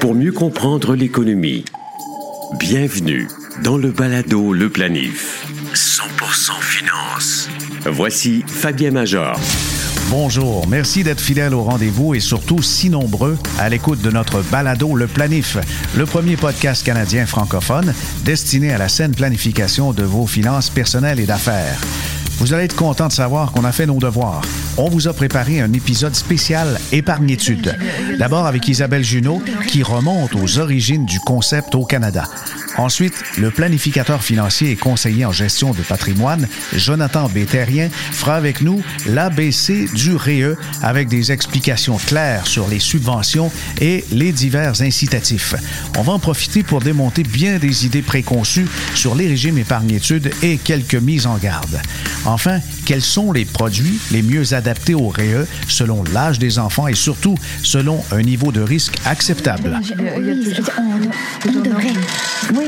Pour mieux comprendre l'économie, bienvenue dans le balado Le Planif. 100% finance. Voici Fabien Major. Bonjour, merci d'être fidèle au rendez-vous et surtout si nombreux à l'écoute de notre balado Le Planif, le premier podcast canadien francophone destiné à la saine planification de vos finances personnelles et d'affaires. Vous allez être content de savoir qu'on a fait nos devoirs. On vous a préparé un épisode spécial épargne-études. D'abord avec Isabelle Junot, qui remonte aux origines du concept au Canada. Ensuite, le planificateur financier et conseiller en gestion de patrimoine, Jonathan Béterrien, fera avec nous l'ABC du REE avec des explications claires sur les subventions et les divers incitatifs. On va en profiter pour démonter bien des idées préconçues sur les régimes épargne-études et quelques mises en garde. Enfin, quels sont les produits les mieux adaptés au REE selon l'âge des enfants et surtout selon un niveau de risque acceptable? Oui.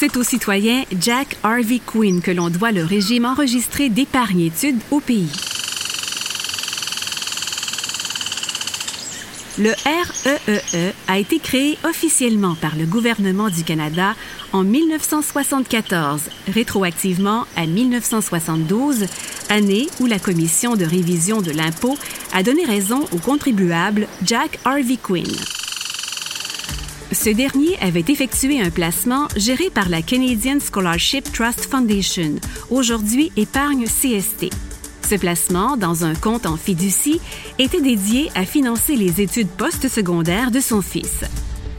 C'est au citoyen Jack Harvey Quinn que l'on doit le régime enregistré d'épargne-études au pays. Le REEE e a été créé officiellement par le gouvernement du Canada en 1974, rétroactivement à 1972, année où la Commission de révision de l'impôt a donné raison au contribuable Jack Harvey Quinn. Ce dernier avait effectué un placement géré par la Canadian Scholarship Trust Foundation, aujourd'hui Épargne CST. Ce placement, dans un compte en fiducie, était dédié à financer les études postsecondaires de son fils.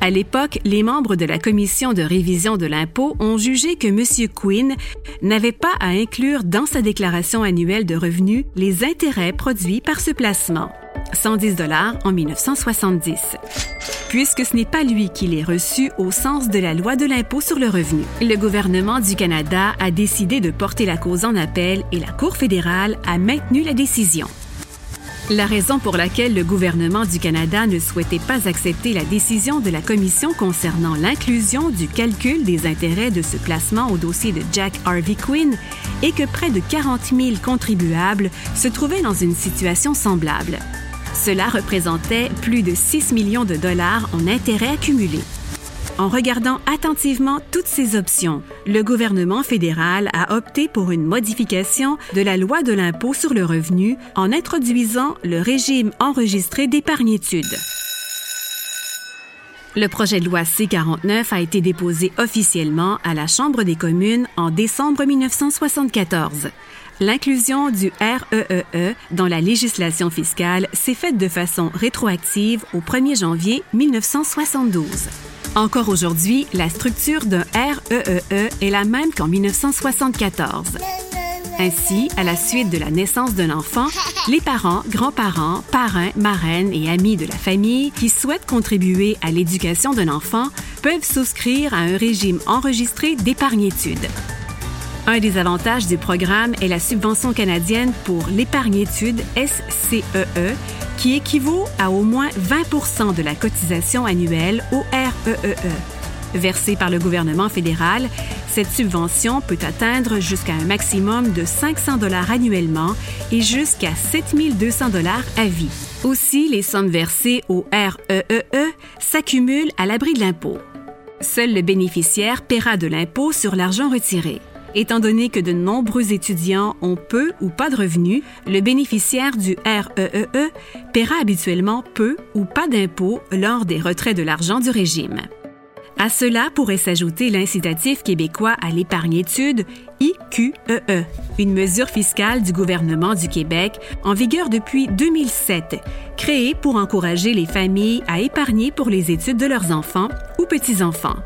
À l'époque, les membres de la commission de révision de l'impôt ont jugé que M. Quinn n'avait pas à inclure dans sa déclaration annuelle de revenus les intérêts produits par ce placement, 110 dollars en 1970 puisque ce n'est pas lui qui les reçu au sens de la loi de l'impôt sur le revenu. Le gouvernement du Canada a décidé de porter la cause en appel et la Cour fédérale a maintenu la décision. La raison pour laquelle le gouvernement du Canada ne souhaitait pas accepter la décision de la Commission concernant l'inclusion du calcul des intérêts de ce placement au dossier de Jack Harvey Quinn est que près de 40 000 contribuables se trouvaient dans une situation semblable. Cela représentait plus de 6 millions de dollars en intérêts accumulés. En regardant attentivement toutes ces options, le gouvernement fédéral a opté pour une modification de la loi de l'impôt sur le revenu en introduisant le régime enregistré d'épargne-études. Le projet de loi C-49 a été déposé officiellement à la Chambre des communes en décembre 1974. L'inclusion du REEE e dans la législation fiscale s'est faite de façon rétroactive au 1er janvier 1972. Encore aujourd'hui, la structure d'un REEE e est la même qu'en 1974. Ainsi, à la suite de la naissance d'un enfant, les parents, grands-parents, parrains, marraines et amis de la famille qui souhaitent contribuer à l'éducation d'un enfant peuvent souscrire à un régime enregistré d'épargne-études. Un des avantages du programme est la subvention canadienne pour l'épargne-études SCEE, e, qui équivaut à au moins 20 de la cotisation annuelle au REEE. E. Versée par le gouvernement fédéral, cette subvention peut atteindre jusqu'à un maximum de 500 dollars annuellement et jusqu'à 7200 dollars à vie. Aussi, les sommes versées au REEE e s'accumulent à l'abri de l'impôt. Seul le bénéficiaire paiera de l'impôt sur l'argent retiré. Étant donné que de nombreux étudiants ont peu ou pas de revenus, le bénéficiaire du REEE e paiera habituellement peu ou pas d'impôts lors des retraits de l'argent du régime. À cela pourrait s'ajouter l'incitatif québécois à l'épargne-études, IQEE, e, une mesure fiscale du gouvernement du Québec en vigueur depuis 2007, créée pour encourager les familles à épargner pour les études de leurs enfants ou petits-enfants.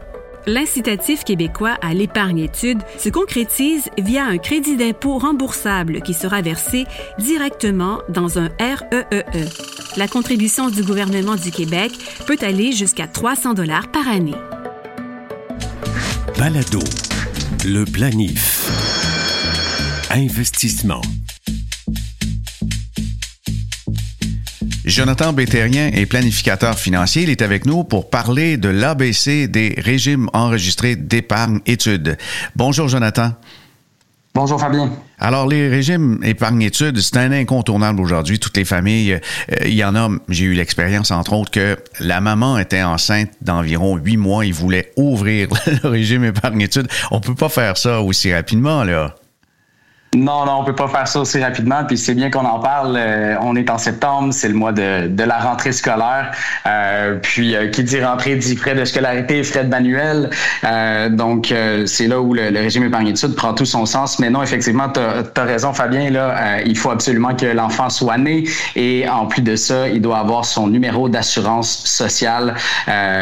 L'incitatif québécois à l'épargne-études se concrétise via un crédit d'impôt remboursable qui sera versé directement dans un REEE. E. La contribution du gouvernement du Québec peut aller jusqu'à 300 dollars par année. Balado, le planif. Investissement. Jonathan Bétérien est planificateur financier. Il est avec nous pour parler de l'ABC des régimes enregistrés d'épargne études. Bonjour, Jonathan. Bonjour Fabien. Alors, les régimes épargne-études, c'est un incontournable aujourd'hui. Toutes les familles, euh, il y en a, j'ai eu l'expérience, entre autres, que la maman était enceinte d'environ huit mois, il voulait ouvrir le régime épargne-études. On peut pas faire ça aussi rapidement, là. Non, non, on peut pas faire ça aussi rapidement. Puis c'est bien qu'on en parle. Euh, on est en septembre, c'est le mois de, de la rentrée scolaire. Euh, puis euh, qui dit rentrée dit frais de scolarité, frais de manuel. donc c'est là où le, régime épargne-études prend tout son sens. Mais non, effectivement, tu as, raison, Fabien. Là, il faut absolument que l'enfant soit né et en plus de ça, il doit avoir son numéro d'assurance sociale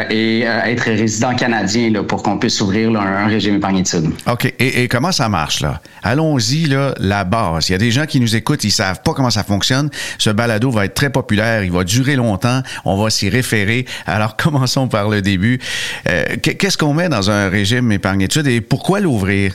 et être résident canadien là, pour qu'on puisse ouvrir un, régime épargne-études. OK. Et, et comment ça marche là? Allons-y là la base. Il y a des gens qui nous écoutent, ils savent pas comment ça fonctionne. Ce balado va être très populaire, il va durer longtemps, on va s'y référer. Alors commençons par le début. Euh, qu'est-ce qu'on met dans un régime épargne-études et pourquoi l'ouvrir?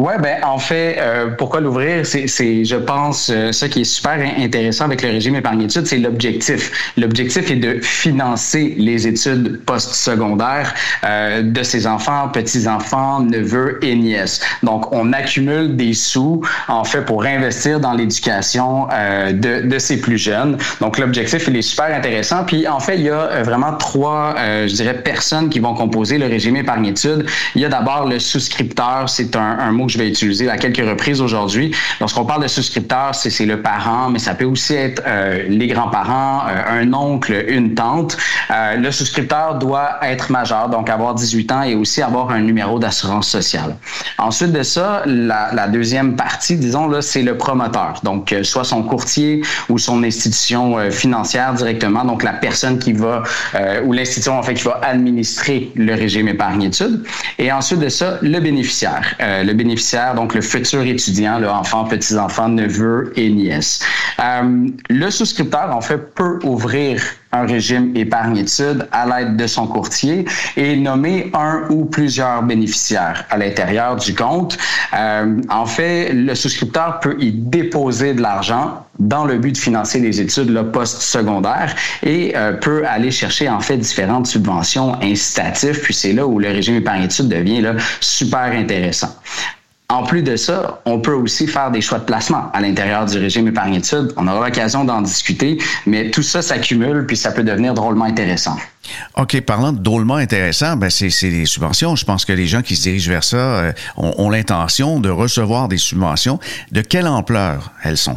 Ouais, ben en fait, euh, pourquoi l'ouvrir, c'est, je pense, euh, ce qui est super intéressant avec le régime épargne-études, c'est l'objectif. L'objectif est de financer les études postsecondaires euh, de ses enfants, petits-enfants, neveux et nièces. Donc, on accumule des sous, en fait, pour investir dans l'éducation euh, de, de ses plus jeunes. Donc, l'objectif, il est super intéressant. Puis, en fait, il y a vraiment trois, je dirais, personnes qui vont composer le régime épargne-études. Il y a d'abord le souscripteur, c'est un, un mot je vais utiliser à quelques reprises aujourd'hui. Lorsqu'on parle de souscripteur, c'est le parent, mais ça peut aussi être euh, les grands-parents, euh, un oncle, une tante. Euh, le souscripteur doit être majeur, donc avoir 18 ans et aussi avoir un numéro d'assurance sociale. Ensuite de ça, la, la deuxième partie, disons, là, c'est le promoteur. Donc, soit son courtier ou son institution financière directement, donc la personne qui va, ou l'institution, en fait, qui va administrer le régime épargne-études. Et ensuite de ça, le bénéficiaire. le bénéficiaire donc le futur étudiant, le enfant, petit-enfant, neveu et nièce. Euh, le souscripteur, en fait, peut ouvrir un régime épargne-études à l'aide de son courtier et nommer un ou plusieurs bénéficiaires à l'intérieur du compte. Euh, en fait, le souscripteur peut y déposer de l'argent dans le but de financer les études post-secondaires et euh, peut aller chercher en fait différentes subventions incitatives. Puis c'est là où le régime épargne-études devient là, super intéressant. En plus de ça, on peut aussi faire des choix de placement à l'intérieur du régime épargne-études. On aura l'occasion d'en discuter, mais tout ça s'accumule puis ça peut devenir drôlement intéressant. OK, parlant de drôlement intéressant, ben c'est des subventions. Je pense que les gens qui se dirigent vers ça euh, ont l'intention de recevoir des subventions. De quelle ampleur elles sont?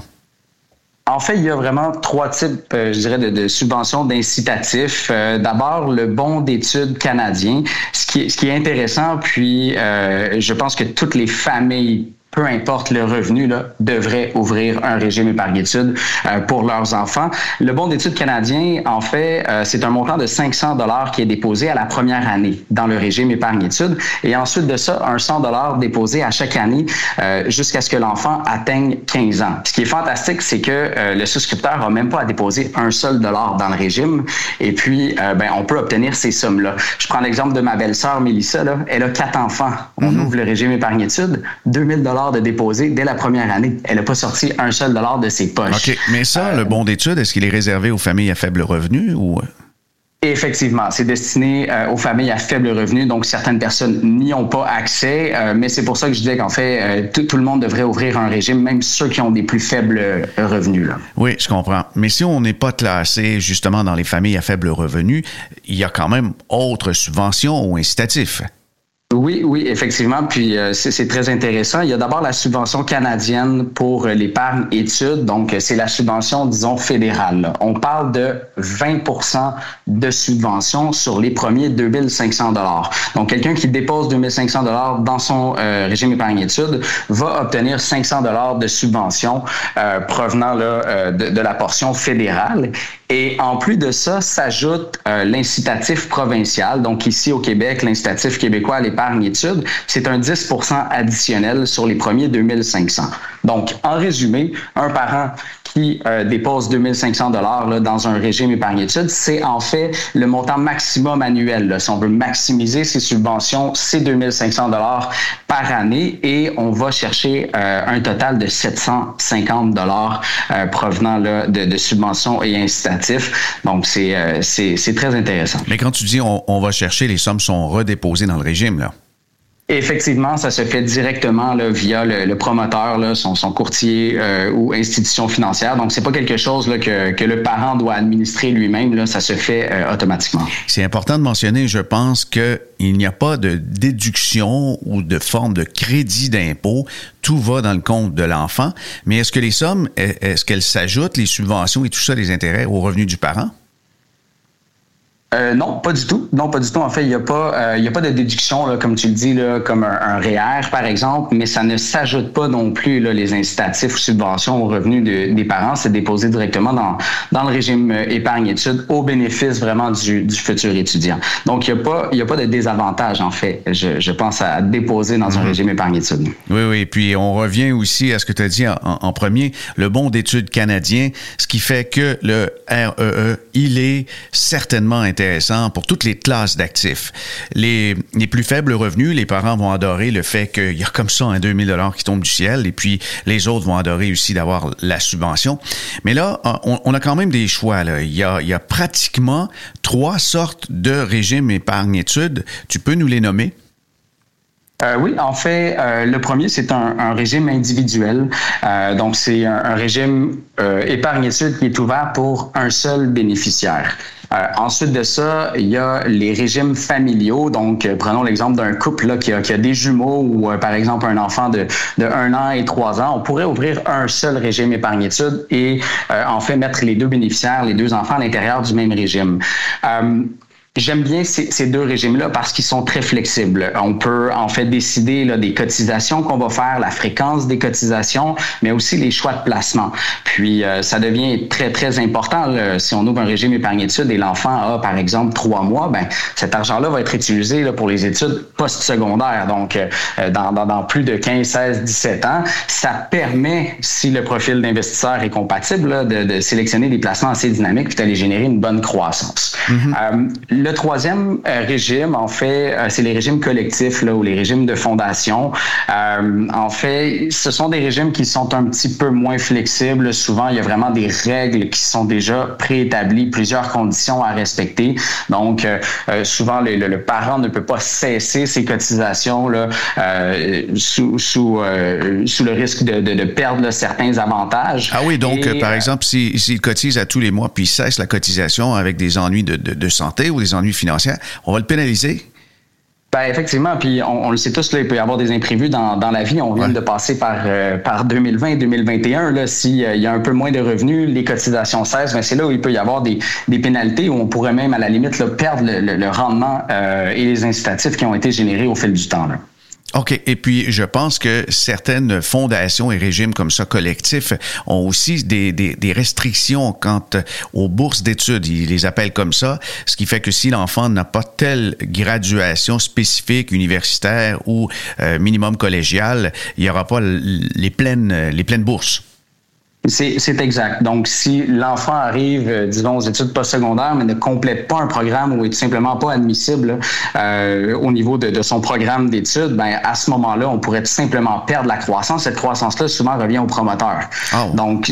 En fait, il y a vraiment trois types, euh, je dirais, de, subventions, d'incitatifs. Euh, d'abord, le bon d'études canadien, ce qui, est, ce qui est intéressant, puis euh, je pense que toutes les familles peu importe le revenu, là, devraient ouvrir un régime épargne-études euh, pour leurs enfants. Le bon d'études canadien, en fait, euh, c'est un montant de 500 dollars qui est déposé à la première année dans le régime épargne-études et ensuite de ça, un 100 dollars déposé à chaque année euh, jusqu'à ce que l'enfant atteigne 15 ans. Ce qui est fantastique, c'est que le souscripteur n'a même pas à déposer un seul dollar dans le régime et puis, ben, on peut obtenir ces sommes-là. Je prends l'exemple de ma belle-sœur Mélissa, là, elle a quatre enfants. On mm-hmm. ouvre le régime épargne-études, 2000 dollars de déposer dès la première année. Elle n'a pas sorti un seul dollar de ses poches. OK. Mais ça, le bon d'études, est-ce qu'il est réservé aux familles à faible revenu ou... Effectivement, c'est destiné euh, aux familles à faible revenu, donc certaines personnes n'y ont pas accès, euh, mais c'est pour ça que je disais qu'en fait, euh, tout, le monde devrait ouvrir un régime, même ceux qui ont des plus faibles revenus. Là. Oui, je comprends. Mais si on n'est pas classé justement dans les familles à faible revenu, il y a quand même autres subventions ou incitatifs. Oui, oui, effectivement. Puis euh, c'est très intéressant. Il y a d'abord la subvention canadienne pour euh, l'épargne études. Donc, euh, c'est la subvention, disons, fédérale. On parle de 20% de subvention sur les premiers 2500 dollars. Donc, quelqu'un qui dépose 2500 dollars dans son régime épargne études va obtenir 500 dollars de subvention provenant là, de, de, la portion fédérale. Et en plus de ça, s'ajoute l'incitatif provincial. Donc, ici au Québec, l'incitatif québécois à l'épargne études, c'est un 10% additionnel sur les premiers 2500. Donc, en résumé, un parent qui euh, dépose 2500 dollars dans un régime épargne études, c'est en fait le montant maximum annuel. Si on veut maximiser ses subventions, c'est 2500 dollars par année et on va chercher euh, un total de 750 dollars euh, provenant de, subventions et incitatifs. Donc, c'est c'est très intéressant. Mais quand tu dis on, on va chercher, les sommes sont redéposées dans le régime, là? Effectivement, ça se fait directement là, via le, promoteur, son, courtier euh, ou institution financière. Donc, c'est pas quelque chose que, le parent doit administrer lui-même. Ça se fait euh, automatiquement. C'est important de mentionner, je pense, qu'il n'y a pas de déduction ou de forme de crédit d'impôt. Tout va dans le compte de l'enfant. Mais est-ce que les sommes, est-ce qu'elles s'ajoutent, les subventions et tout ça, les intérêts aux revenus du parent? Euh, non, pas du tout. Non, pas du tout. En fait, il n'y a pas, euh, a pas de déduction, là, comme tu le dis, là, comme un, un REER, par exemple, mais ça ne s'ajoute pas non plus là, les incitatifs ou subventions aux revenus des parents. C'est déposé directement dans, dans le régime euh, épargne-études au bénéfice vraiment du, du futur étudiant. Donc, il n'y a, pas, y a pas de désavantage, en fait, je, je pense, à déposer dans un mhm. régime épargne-études. Oui, oui. Puis, on revient aussi à ce que tu as dit en, en, premier, le bon d'études canadien, ce qui fait que le REE, e, il est certainement intéressant pour toutes les classes d'actifs. Les, les plus faibles revenus, les parents vont adorer le fait qu'il y a comme ça un 2000 dollars qui tombe du ciel et puis les autres vont adorer aussi d'avoir la subvention. Mais là, on, a quand même des choix. Là. Il, y a, il y a pratiquement trois sortes de régimes épargne-études. Tu peux nous les nommer? Euh, oui, en fait, euh, le premier, c'est un, régime individuel. Euh, donc, c'est un, un, régime euh, épargne-études qui est ouvert pour un seul bénéficiaire. Euh, ensuite de ça, il y a les régimes familiaux. Donc, euh, prenons l'exemple d'un couple là, qui, a, qui, a, des jumeaux ou, euh, par exemple, un enfant de, de 1 an et 3 ans. On pourrait ouvrir un seul régime épargne-études et en fait mettre les deux bénéficiaires, les deux enfants à l'intérieur du même régime. J'aime bien ces, ces deux régimes-là parce qu'ils sont très flexibles. On peut en fait décider là, des cotisations qu'on va faire, la fréquence des cotisations, mais aussi les choix de placement. Puis euh, ça devient très très important là, si on ouvre un régime épargne-études et l'enfant a par exemple trois mois, ben cet argent-là va être utilisé là, pour les études post-secondaires. Donc euh, dans, dans, dans, plus de 15, 16, 17 ans, ça permet, si le profil d'investisseur est compatible, là, de, de, sélectionner des placements assez dynamiques puis d'aller générer une bonne croissance. Mm-hmm. euh, le troisième euh, régime, en fait, euh, c'est les régimes collectifs là, ou les régimes de fondation. Euh, en fait, ce sont des régimes qui sont un petit peu moins flexibles. Souvent, il y a vraiment des règles qui sont déjà préétablies, plusieurs conditions à respecter. Donc, souvent, le, le, parent ne peut pas cesser ses cotisations là, sous, sous, sous le risque de, de, de perdre certains avantages. Ah oui, donc, par exemple, s'il si, cotise à tous les mois puis il cesse la cotisation avec des ennuis de, de, de santé ou des ennuis on va le pénaliser. Ben effectivement, puis on, le sait tous, là, il peut y avoir des imprévus dans, dans la vie. On vient de passer par, euh, par 2020 et 2021. Là, s'il euh, y a un peu moins de revenus, les cotisations cessent, ben c'est là où il peut y avoir des, des pénalités, où on pourrait même, à la limite, là, perdre le, le, rendement euh, et les incitatifs qui ont été générés au fil du temps. Là. OK. Et puis, je pense que certaines fondations et régimes comme ça collectifs ont aussi des, des, des restrictions quant aux bourses d'études. Ils les appellent comme ça. Ce qui fait que si l'enfant n'a pas telle graduation spécifique universitaire ou euh, minimum collégial, il n'y aura pas les pleines, les pleines bourses. C'est exact. Donc, si l'enfant arrive, euh, disons, aux études postsecondaires, mais ne complète pas un programme ou est tout simplement pas admissible euh, au niveau de, de son programme d'études, ben à ce moment-là, on pourrait tout simplement perdre la croissance. Cette croissance-là, souvent, revient au promoteur. Oh. Donc,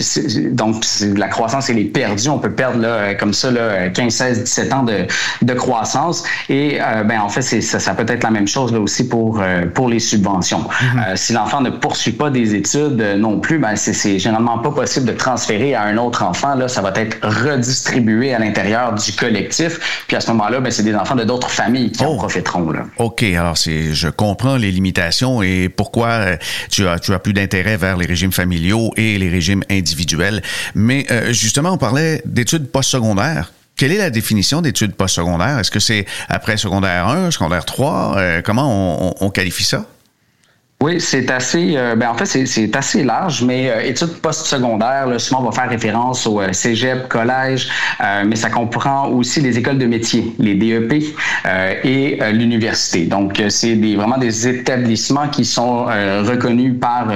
donc la croissance, elle est perdue. On peut perdre là, comme ça là, 15, 16, 17 ans de, de croissance. Et euh, ben en fait, ça, ça peut être la même chose là aussi pour euh, pour les subventions. Mm-hmm. si l'enfant ne poursuit pas des études non plus, ben c'est généralement pas possible possible de transférer à un autre enfant, là, ça va être redistribué à l'intérieur du collectif. Puis à ce moment-là, ben, c'est des enfants de d'autres familles qui en oh. profiteront. Là. OK, alors c'est, je comprends les limitations et pourquoi euh, tu as, tu as plus d'intérêt vers les régimes familiaux et les régimes individuels. Mais euh, justement, on parlait d'études postsecondaires. Quelle est la définition d'études postsecondaires? Est-ce que c'est après secondaire 1, secondaire 3? Euh, comment on, on, on qualifie ça? Oui, c'est assez. Euh, ben en fait, c'est assez large, mais euh, études postsecondaires, là, souvent on va faire référence au euh, cégep, collège, euh, mais ça comprend aussi les écoles de métier, les DEP euh, et l'université. Donc, c'est des, vraiment des établissements qui sont reconnus par,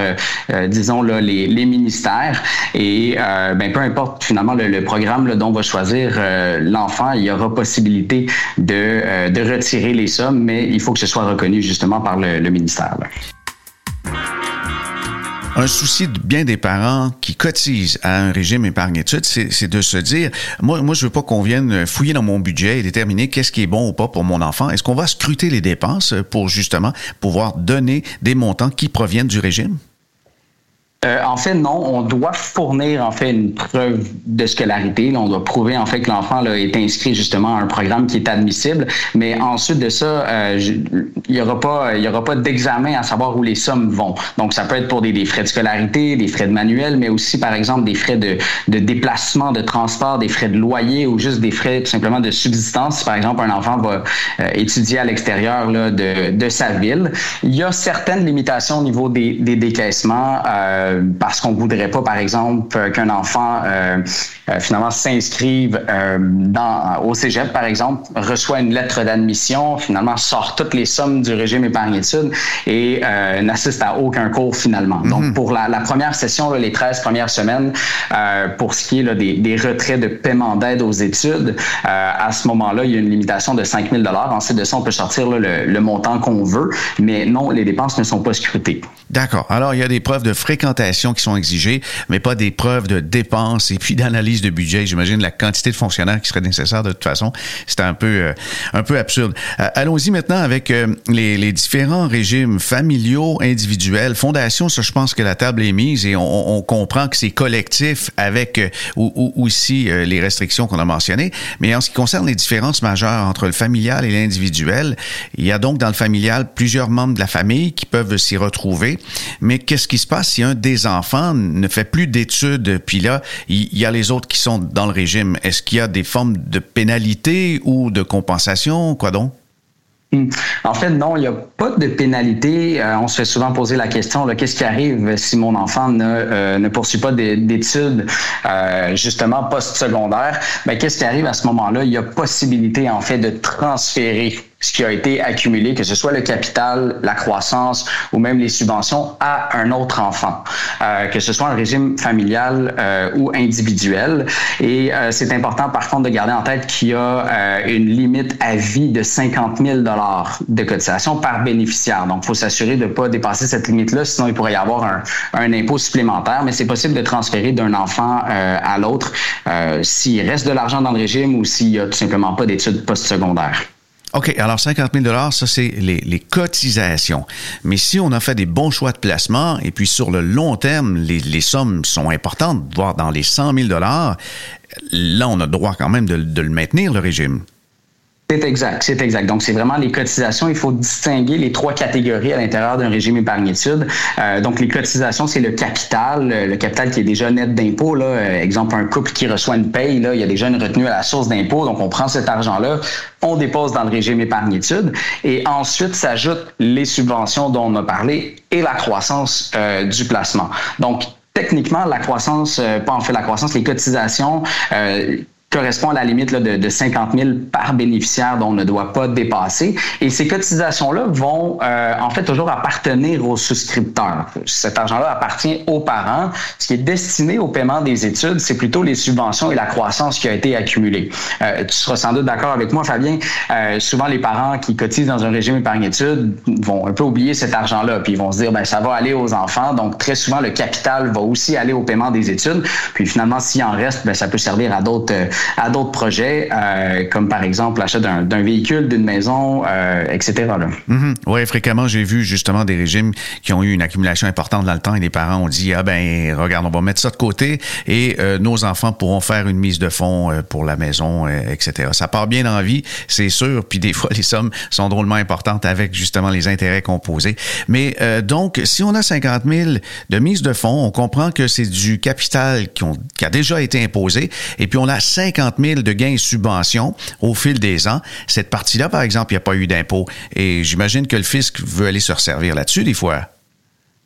disons, là, les, les, ministères. Et ben, peu importe finalement le, le programme là, dont va choisir l'enfant, il y aura possibilité de, de retirer les sommes, mais il faut que ce soit reconnu justement par le, le ministère. Un souci de bien des parents qui cotisent à un régime épargne-études, c'est de se dire, moi, moi, je veux pas qu'on vienne fouiller dans mon budget et déterminer qu'est-ce qui est bon ou pas pour mon enfant. Est-ce qu'on va scruter les dépenses pour justement pouvoir donner des montants qui proviennent du régime? Euh, en fait, non. On doit fournir en fait une preuve de scolarité. on doit prouver en fait que l'enfant est inscrit justement à un programme qui est admissible. Mais ensuite de ça, euh, il y aura pas, il y aura pas d'examen à savoir où les sommes vont. Donc, ça peut être pour des, frais de scolarité, des frais de manuel, mais aussi par exemple des frais de, déplacement, de transport, des frais de loyer ou juste des frais tout simplement de subsistance. Si par exemple un enfant va euh, étudier à l'extérieur de, de sa ville, il y a certaines limitations au niveau des, des. Euh, parce qu'on voudrait pas, par exemple, qu'un enfant euh, euh, finalement s'inscrive euh, dans au cégep, par exemple, reçoit une lettre d'admission, finalement sort toutes les sommes du régime épargne-études et n'assiste à aucun cours finalement. Donc, mhm. pour la, première session, les 13 premières semaines, pour ce qui est des, retraits de paiement d'aide aux études, à ce moment-là, il y a une limitation de 5 000 Ensuite de ça, on peut sortir le, le montant qu'on veut, mais non, les dépenses ne sont pas scrutées. D'accord. Alors, il y a des preuves de fréquentation qui sont exigées, mais pas des preuves de dépenses et puis d'analyse de budget. J'imagine la quantité de fonctionnaires qui serait nécessaire de toute façon. C'est un peu, euh, un peu absurde. Euh, allons-y maintenant avec euh, les, différents régimes familiaux, individuels, fondations. Ça, je pense que la table est mise et on, comprend que c'est collectif avec ou, ou, aussi les restrictions qu'on a mentionnées. Mais en ce qui concerne les différences majeures entre le familial et l'individuel, il y a donc dans le familial plusieurs membres de la famille qui peuvent s'y retrouver. Mais qu'est-ce qui se passe si un des enfants ne fait plus d'études, puis là, il y a les autres qui sont dans le régime? Est-ce qu'il y a des formes de pénalité ou de compensation? Quoi donc? Hmm. En fait, non, il n'y a pas de pénalité. Euh, on se fait souvent poser la question qu'est-ce qui arrive si mon enfant ne, euh, poursuit pas d'études euh, justement post-secondaires Ben, qu'est-ce qui arrive à ce moment-là? Il y a possibilité en fait de transférer ce qui a été accumulé, que ce soit le capital, la croissance ou même les subventions à un autre enfant, euh, que ce soit un régime familial euh, ou individuel. Et euh, c'est important par contre de garder en tête qu'il y a une limite à vie de 50 000 dollars de cotisation par bénéficiaire. Donc, faut s'assurer de pas dépasser cette limite-là, sinon il pourrait y avoir un, un impôt supplémentaire. Mais c'est possible de transférer d'un enfant à l'autre s'il reste de l'argent dans le régime ou s'il n'y a tout simplement pas d'études postsecondaires. OK, alors 50 000 ça, c'est les, les, cotisations. Mais si on a fait des bons choix de placement et puis sur le long terme, les, sommes sont importantes, voire dans les 100 000 là, on a droit quand même de, de le maintenir, le régime. C'est exact, c'est exact. Donc, c'est vraiment les cotisations. Il faut distinguer les trois catégories à l'intérieur d'un régime épargne-études. Euh, donc, les cotisations, c'est le capital, le capital qui est déjà net d'impôts. Là. Euh, exemple, un couple qui reçoit une paye, là, il y a déjà une retenue à la source d'impôt. Donc, on prend cet argent-là, on dépose dans le régime épargne-études. Et ensuite, s'ajoutent les subventions dont on a parlé et la croissance euh, du placement. Donc, techniquement, la croissance, pas en fait la croissance, les cotisations correspond à la limite là, de, de, 50 000 par bénéficiaire dont on ne doit pas dépasser. Et ces cotisations-là vont euh, en fait toujours appartenir aux souscripteurs. Cet argent-là appartient aux parents. Ce qui est destiné au paiement des études, c'est plutôt les subventions et la croissance qui a été accumulée. Euh, tu seras sans doute d'accord avec moi, Fabien. Euh, souvent, les parents qui cotisent dans un régime épargne-études vont un peu oublier cet argent-là, puis ils vont se dire, ben ça va aller aux enfants. Donc, très souvent, le capital va aussi aller au paiement des études. Puis finalement, s'il en reste, ben, ça peut servir à d'autres à d'autres projets, euh, comme par exemple l'achat d'un véhicule, d'une maison, euh, etc. Mm-hmm. Oui, fréquemment, j'ai vu justement des régimes qui ont eu une accumulation importante dans le temps et les parents ont dit, ah ben, regarde, on va mettre ça de côté et euh, nos enfants pourront faire une mise de fonds pour la maison, etc. Ça part bien la vie, c'est sûr, puis des fois, les sommes sont drôlement importantes avec justement les intérêts composés. Mais donc, si on a 50 000 de mise de fonds, on comprend que c'est du capital qui, ont, qui a déjà été imposé et puis on a 5 50 000 de gains et subventions au fil des ans. Cette partie-là, par exemple, il n'y a pas eu d'impôt. Et j'imagine que le fisc veut aller se resservir là-dessus des fois.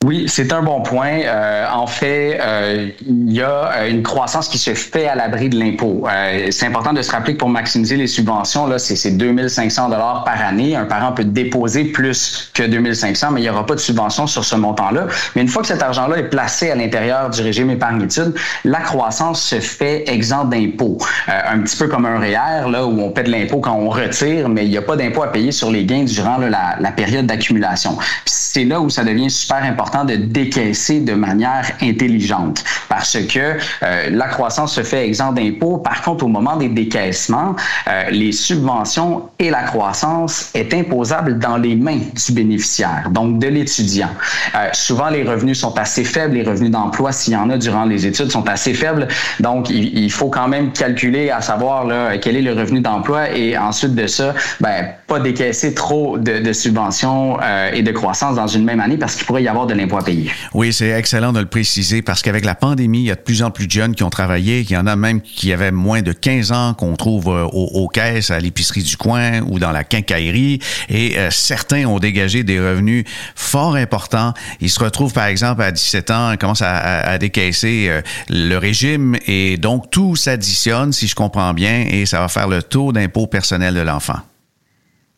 Oui, c'est un bon point. Euh, en fait, euh, il y a euh, une croissance qui se fait à l'abri de l'impôt. c'est important de se rappeler que pour maximiser les subventions, là, c'est 2500 dollars par année. Un parent peut déposer plus que 2500, mais il n'y aura pas de subvention sur ce montant-là. Mais une fois que cet argent-là est placé à l'intérieur du régime épargne-études, la croissance se fait exempt d'impôt. un petit peu comme un REER, là, où on paie de l'impôt quand on retire, mais il n'y a pas d'impôt à payer sur les gains durant la, la période d'accumulation. C'est là où ça devient super important de décaisser de manière intelligente parce que euh, la croissance se fait exempt d'impôts. Par contre, au moment des décaissements, euh, les subventions et la croissance est imposable dans les mains du bénéficiaire, donc de l'étudiant. Euh, souvent, les revenus sont assez faibles, les revenus d'emploi, s'il y en a durant les études, sont assez faibles. Donc, il, il faut quand même calculer à savoir là, quel est le revenu d'emploi et ensuite de ça, ben, pas décaisser trop de, subventions euh, et de croissance dans une même année parce qu'il pourrait y avoir de l'impôt à payer. Oui, c'est excellent de le préciser parce qu'avec la pandémie, il y a de plus en plus de jeunes qui ont travaillé, il y en a même qui avaient moins de 15 ans qu'on trouve euh, aux, caisses, à l'épicerie du coin ou dans la quincaillerie et euh, certains ont dégagé des revenus fort importants. Ils se retrouvent par exemple à 17 ans, commencent à, décaisser le régime et donc tout s'additionne si je comprends bien et ça va faire le taux d'impôt personnel de l'enfant.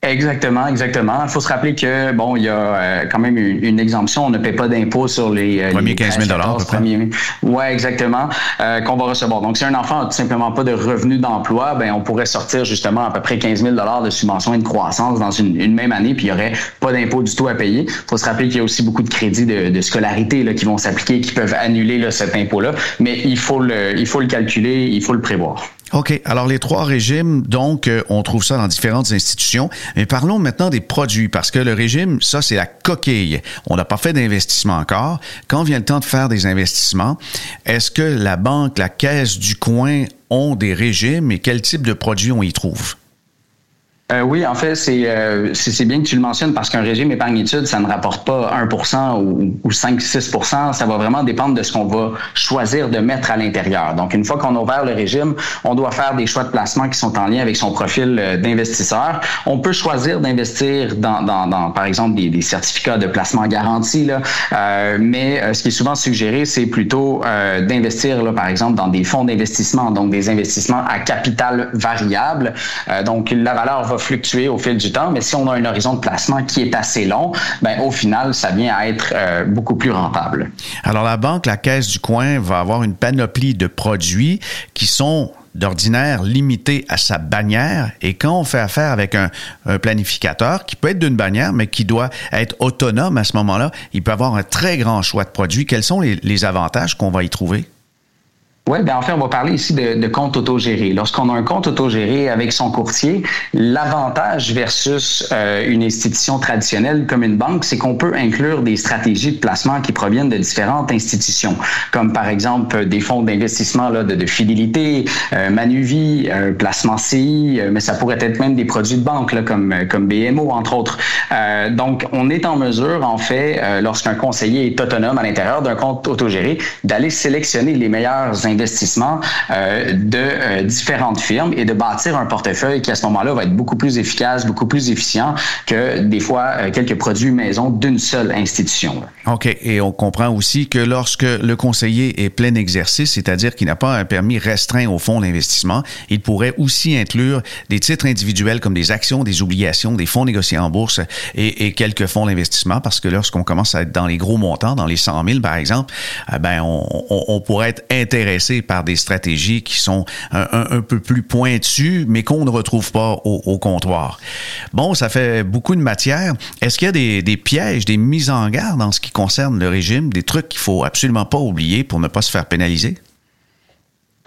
Exactement, exactement. Il faut se rappeler que bon, il y a euh, quand même une, une, exemption. On ne paie pas d'impôt sur les euh, premiers 15 000 dollars. Premiers... Ouais, exactement. Euh, qu'on va recevoir. Donc, si un enfant n'a tout simplement pas de revenus d'emploi, ben on pourrait sortir justement à peu près 15 000 dollars de subvention et de croissance dans une, une même année, puis il y aurait pas d'impôt du tout à payer. Il faut se rappeler qu'il y a aussi beaucoup de crédits de, de scolarité là, qui vont s'appliquer, qui peuvent annuler là, cet impôt-là. Mais il faut le, il faut le calculer, il faut le prévoir. OK. Alors, les trois régimes, donc, euh, on trouve ça dans différentes institutions. Mais parlons maintenant des produits, parce que le régime, ça, c'est la coquille. On n'a pas fait d'investissement encore. Quand vient le temps de faire des investissements, est-ce que la banque, la caisse du coin ont des régimes et quel type de produits on y trouve? Euh, oui, en fait, c'est euh, bien que tu le mentionnes parce qu'un régime épargne-études, ça ne rapporte pas 1 ou, ou 5-6% Ça va vraiment dépendre de ce qu'on va choisir de mettre à l'intérieur. Donc, une fois qu'on a ouvert le régime, on doit faire des choix de placement qui sont en lien avec son profil euh, d'investisseur. On peut choisir d'investir dans, dans, dans, par exemple, des, certificats de placement garantis, là, euh, mais ce qui est souvent suggéré, c'est plutôt d'investir, par exemple, dans des fonds d'investissement, donc des investissements à capital variable. donc, la valeur va fluctuer au fil du temps, mais si on a un horizon de placement qui est assez long, ben au final, ça vient à être euh, beaucoup plus rentable. Alors la banque, la caisse du coin va avoir une panoplie de produits qui sont d'ordinaire limité à sa bannière et quand on fait affaire avec un, planificateur qui peut être d'une bannière mais qui doit être autonome à ce moment-là, il peut avoir un très grand choix de produits. Quels sont les avantages qu'on va y trouver? Oui, bien en fait, on va parler ici de, de compte autogéré. Lorsqu'on a un compte autogéré avec son courtier, l'avantage versus euh, une institution traditionnelle comme une banque, c'est qu'on peut inclure des stratégies de placement qui proviennent de différentes institutions, comme par exemple des fonds d'investissement de, de fidélité, euh, Manuvie, euh, placement CI, euh, mais ça pourrait être même des produits de banque là, comme, comme BMO, entre autres. Euh, donc, on est en mesure, en fait, euh, lorsqu'un conseiller est autonome à l'intérieur d'un compte autogéré, d'aller sélectionner les meilleurs investissement euh, de euh, différentes firmes et de bâtir un portefeuille qui à ce moment-là va être beaucoup plus efficace, beaucoup plus efficient que des fois euh, quelques produits maison d'une seule institution. OK. Et on comprend aussi que lorsque le conseiller est plein exercice, c'est-à-dire qu'il n'a pas un permis restreint au fonds d'investissement, il pourrait aussi inclure des titres individuels comme des actions, des obligations, des fonds négociés en bourse et, quelques fonds d'investissement parce que lorsqu'on commence à être dans les gros montants, dans les 100 000 par exemple, ben on, on, on pourrait être intéressé par des stratégies qui sont un, peu plus pointues, mais qu'on ne retrouve pas au, au, comptoir. Bon, ça fait beaucoup de matière. Est-ce qu'il y a des, des, pièges, des mises en garde en ce qui concerne le régime, des trucs qu'il faut absolument pas oublier pour ne pas se faire pénaliser?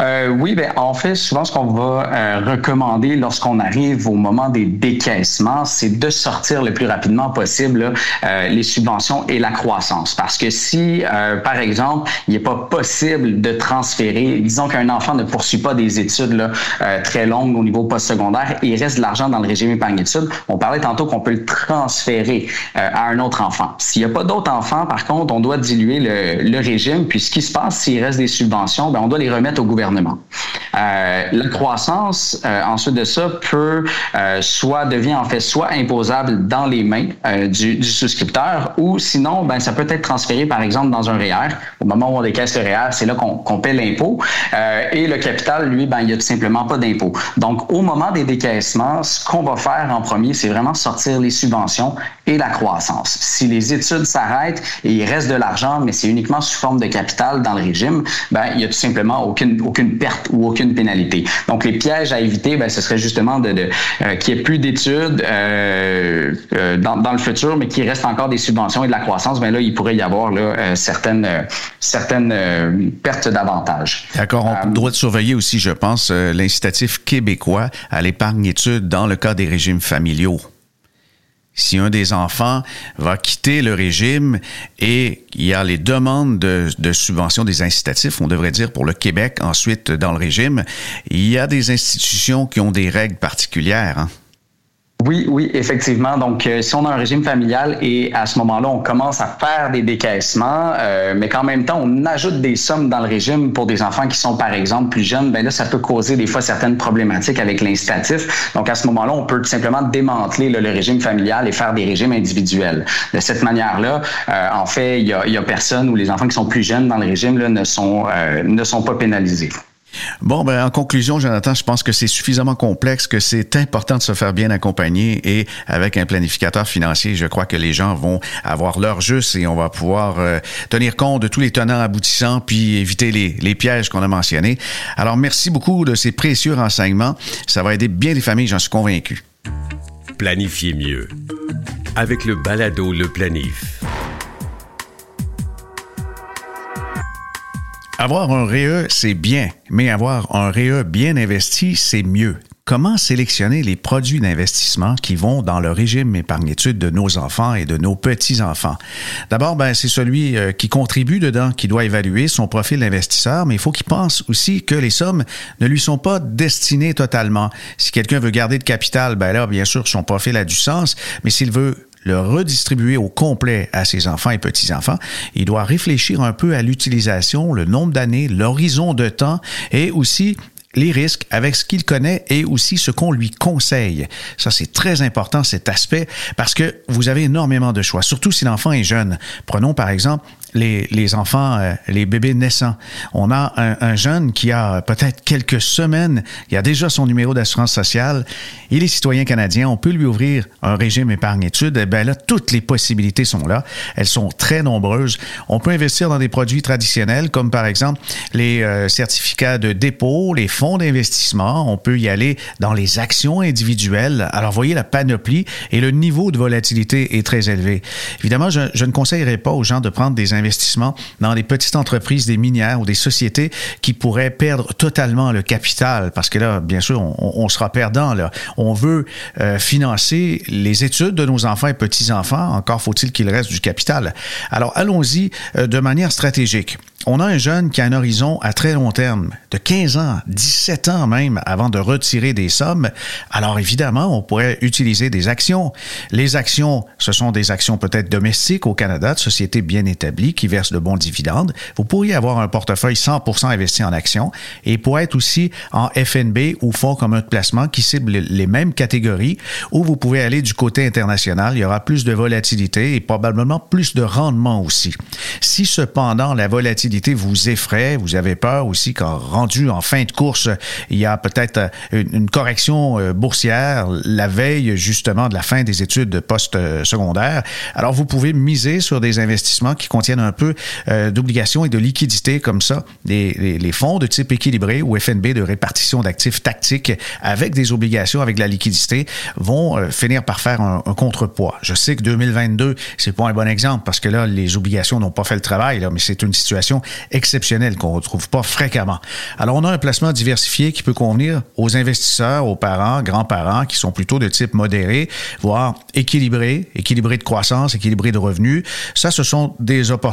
Euh, oui, ben en fait, souvent ce qu'on va euh, recommander lorsqu'on arrive au moment des décaissements, c'est de sortir le plus rapidement possible là, euh, les subventions et la croissance. Parce que si, euh, par exemple, il n'est pas possible de transférer, disons qu'un enfant ne poursuit pas des études là, euh, très longues au niveau postsecondaire et il reste de l'argent dans le régime épargne études, on parlait tantôt qu'on peut le transférer euh, à un autre enfant. S'il n'y a pas d'autres enfants, par contre, on doit diluer le, le, régime. Puis ce qui se passe, s'il reste des subventions, ben, on doit les remettre au gouvernement euh, la croissance, euh, ensuite de ça, peut euh, soit devient en fait soit imposable dans les mains euh, du, souscripteur ou sinon, ben, ça peut être transféré par exemple dans un REER. Au moment où on décaisse le REER, c'est là qu'on qu paie l'impôt et le capital, lui, ben, il n'y a tout simplement pas d'impôt. Donc, au moment des décaissements, ce qu'on va faire en premier, c'est vraiment sortir les subventions et la croissance. Si les études s'arrêtent et il reste de l'argent, mais c'est uniquement sous forme de capital dans le régime, ben, il n'y a tout simplement aucune perte ou aucune pénalité. Donc, les pièges à éviter, ben, ce serait justement de, de qu'il n'y ait plus d'études dans, dans, le futur, mais qu'il reste encore des subventions et de la croissance. Ben là, il pourrait y avoir là, certaines, certaines pertes d'avantages. D'accord. On doit surveiller aussi, je pense, l'incitatif québécois à l'épargne études dans le cas des régimes familiaux si un des enfants va quitter le régime et il y a les demandes de, subventions des incitatifs, on devrait dire pour le Québec ensuite dans le régime, il y a des institutions qui ont des règles particulières. Hein? Oui, oui, effectivement. Donc, euh, si on a un régime familial et à ce moment-là, on commence à faire des décaissements, euh, mais qu'en même temps, on ajoute des sommes dans le régime pour des enfants qui sont, par exemple, plus jeunes, ben là, ça peut causer des fois certaines problématiques avec l'incitatif. Donc, à ce moment-là, on peut tout simplement démanteler le régime familial et faire des régimes individuels. De cette manière-là, euh, en fait, il y a, y a, personne ou les enfants qui sont plus jeunes dans le régime ne sont ne sont pas pénalisés. Bon, ben, en conclusion, Jonathan, je pense que c'est suffisamment complexe que c'est important de se faire bien accompagner et avec un planificateur financier, je crois que les gens vont avoir leur juste et on va pouvoir euh, tenir compte de tous les tenants aboutissants puis éviter les, les pièges qu'on a mentionnés. Alors, merci beaucoup de ces précieux renseignements. Ça va aider bien des familles, j'en suis convaincu. Planifiez mieux avec le balado Le Planif. Avoir un REE, c'est bien, mais avoir un REE bien investi, c'est mieux. Comment sélectionner les produits d'investissement qui vont dans le régime épargne-études de nos enfants et de nos petits-enfants? D'abord, ben, c'est celui euh, qui contribue dedans qui doit évaluer son profil d'investisseur, mais il faut qu'il pense aussi que les sommes ne lui sont pas destinées totalement. Si quelqu'un veut garder de capital, ben là, bien sûr, son profil a du sens, mais s'il veut le redistribuer au complet à ses enfants et petits-enfants, il doit réfléchir un peu à l'utilisation, le nombre d'années, l'horizon de temps et aussi les risques avec ce qu'il connaît et aussi ce qu'on lui conseille. Ça, c'est très important, cet aspect, parce que vous avez énormément de choix, surtout si l'enfant est jeune. Prenons par exemple les, enfants, euh, les bébés naissants. On a un, un jeune qui a peut-être quelques semaines, il a déjà son numéro d'assurance sociale, il est citoyen canadien, on peut lui ouvrir un régime épargne-études. Eh ben là, toutes les possibilités sont là. Elles sont très nombreuses. On peut investir dans des produits traditionnels, comme par exemple les euh, certificats de dépôt, les fonds d'investissement. On peut y aller dans les actions individuelles. Alors, voyez la panoplie et le niveau de volatilité est très élevé. Évidemment, je, je ne conseillerais pas aux gens de prendre des investissements dans des petites entreprises, des minières ou des sociétés qui pourraient perdre totalement le capital parce que là, bien sûr, on, sera perdant. Là. On veut euh, financer les études de nos enfants et petits-enfants. Encore faut-il qu'il reste du capital. Alors, allons-y euh, de manière stratégique on a un jeune qui a un horizon à très long terme, de 15 ans, 17 ans même, avant de retirer des sommes, alors évidemment, on pourrait utiliser des actions. Les actions, ce sont des actions peut-être domestiques au Canada, de sociétés bien établies qui versent de bons dividendes. Vous pourriez avoir un portefeuille 100% investi en actions et pourrait être aussi en FNB ou fonds commun de placement qui ciblent les mêmes catégories, où vous pouvez aller du côté international. Il y aura plus de volatilité et probablement plus de rendement aussi. Si cependant la volatilité vous effraie, vous avez peur aussi qu'en rendu en fin de course, il y a peut-être une, correction euh, boursière la veille justement de la fin des études post-secondaires. Alors vous pouvez miser sur des investissements qui contiennent un peu euh, d'obligations et de liquidités comme ça, les, fonds de type équilibré ou FNB de répartition d'actifs tactiques avec des obligations, avec de la liquidité, vont euh, finir par faire un, un, contrepoids. Je sais que 2022, c'est pas un bon exemple parce que là, les obligations n'ont pas fait le travail, là, mais c'est une situation exceptionnel qu'on ne retrouve pas fréquemment. Alors, on a un placement diversifié qui peut convenir aux investisseurs, aux parents, grands-parents qui sont plutôt de type modéré, voire équilibré, équilibré de croissance, équilibré de revenus. Ça, ce sont des opportunités.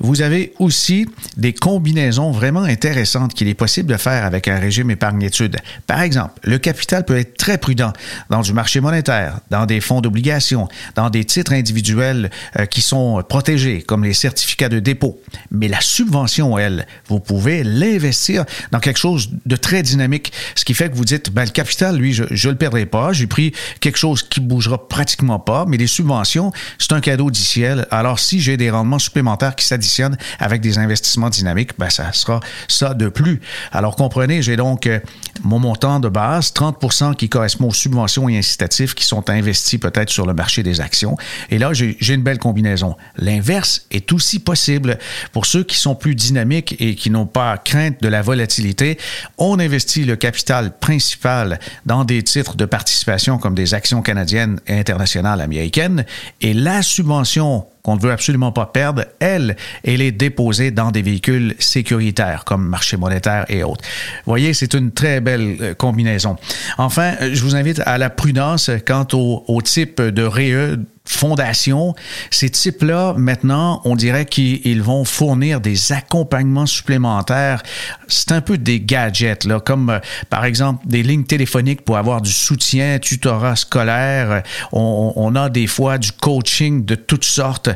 Vous avez aussi des combinaisons vraiment intéressantes qu'il est possible de faire avec un régime épargne-études. Par exemple, le capital peut être très prudent dans du marché monétaire, dans des fonds d'obligation, dans des titres individuels euh, qui sont protégés, comme les certificats de dépôt. Mais la subvention, elle, vous pouvez l'investir dans quelque chose de très dynamique, ce qui fait que vous dites, ben, le capital, lui, je ne le perdrai pas, j'ai pris quelque chose qui bougera pratiquement pas, mais les subventions, c'est un cadeau du ciel. Alors, si j'ai des rendements supplémentaires qui s'additionnent avec des investissements dynamiques, ben, ça sera ça de plus. Alors, comprenez, j'ai donc euh, mon montant de base, 30% qui correspond aux subventions et incitatifs qui sont investis peut-être sur le marché des actions. Et là, j'ai une belle combinaison. L'inverse est aussi possible pour ceux qui sont plus dynamiques et qui n'ont pas crainte de la volatilité, on investit le capital principal dans des titres de participation comme des actions canadiennes et internationales américaines et la subvention qu'on ne veut absolument pas perdre, elle, elle est déposée dans des véhicules sécuritaires comme marché monétaire et autres. Voyez, c'est une très belle euh, combinaison. Enfin, je vous invite à la prudence quant au, au type de REE fondations, ces types-là, maintenant, on dirait qu'ils vont fournir des accompagnements supplémentaires. C'est un peu des gadgets, là, comme euh, par exemple des lignes téléphoniques pour avoir du soutien, tutorat scolaire. On, on a des fois du coaching de toutes sortes.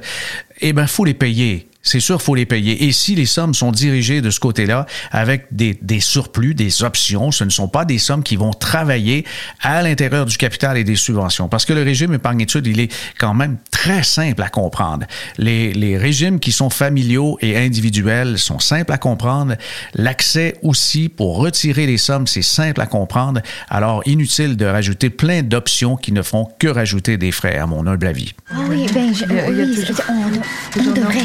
Eh bien, faut les payer c'est sûr, faut les payer. Et si les sommes sont dirigées de ce côté-là avec des, des, surplus, des options, ce ne sont pas des sommes qui vont travailler à l'intérieur du capital et des subventions. Parce que le régime épargne-études, il est quand même très simple à comprendre. Les, les régimes qui sont familiaux et individuels sont simples à comprendre. L'accès aussi pour retirer les sommes, c'est simple à comprendre. Alors, inutile de rajouter plein d'options qui ne font que rajouter des frais, à mon humble avis. Ah oui, ben, je, oui, on, on devrait.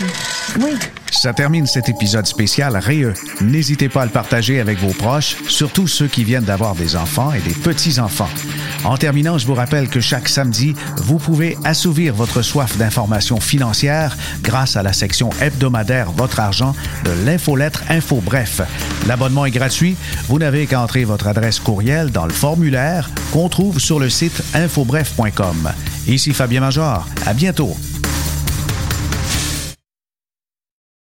Oui. Ça termine cet épisode spécial REE. N'hésitez pas à le partager avec vos proches, surtout ceux qui viennent d'avoir des enfants et des petits-enfants. En terminant, je vous rappelle que chaque samedi, vous pouvez assouvir votre soif d'informations financières grâce à la section hebdomadaire Votre argent de l'infolettre Info Bref. L'abonnement est gratuit. Vous n'avez qu'à entrer votre adresse courriel dans le formulaire qu'on trouve sur le site infobref.com. Ici Fabien Major. À bientôt.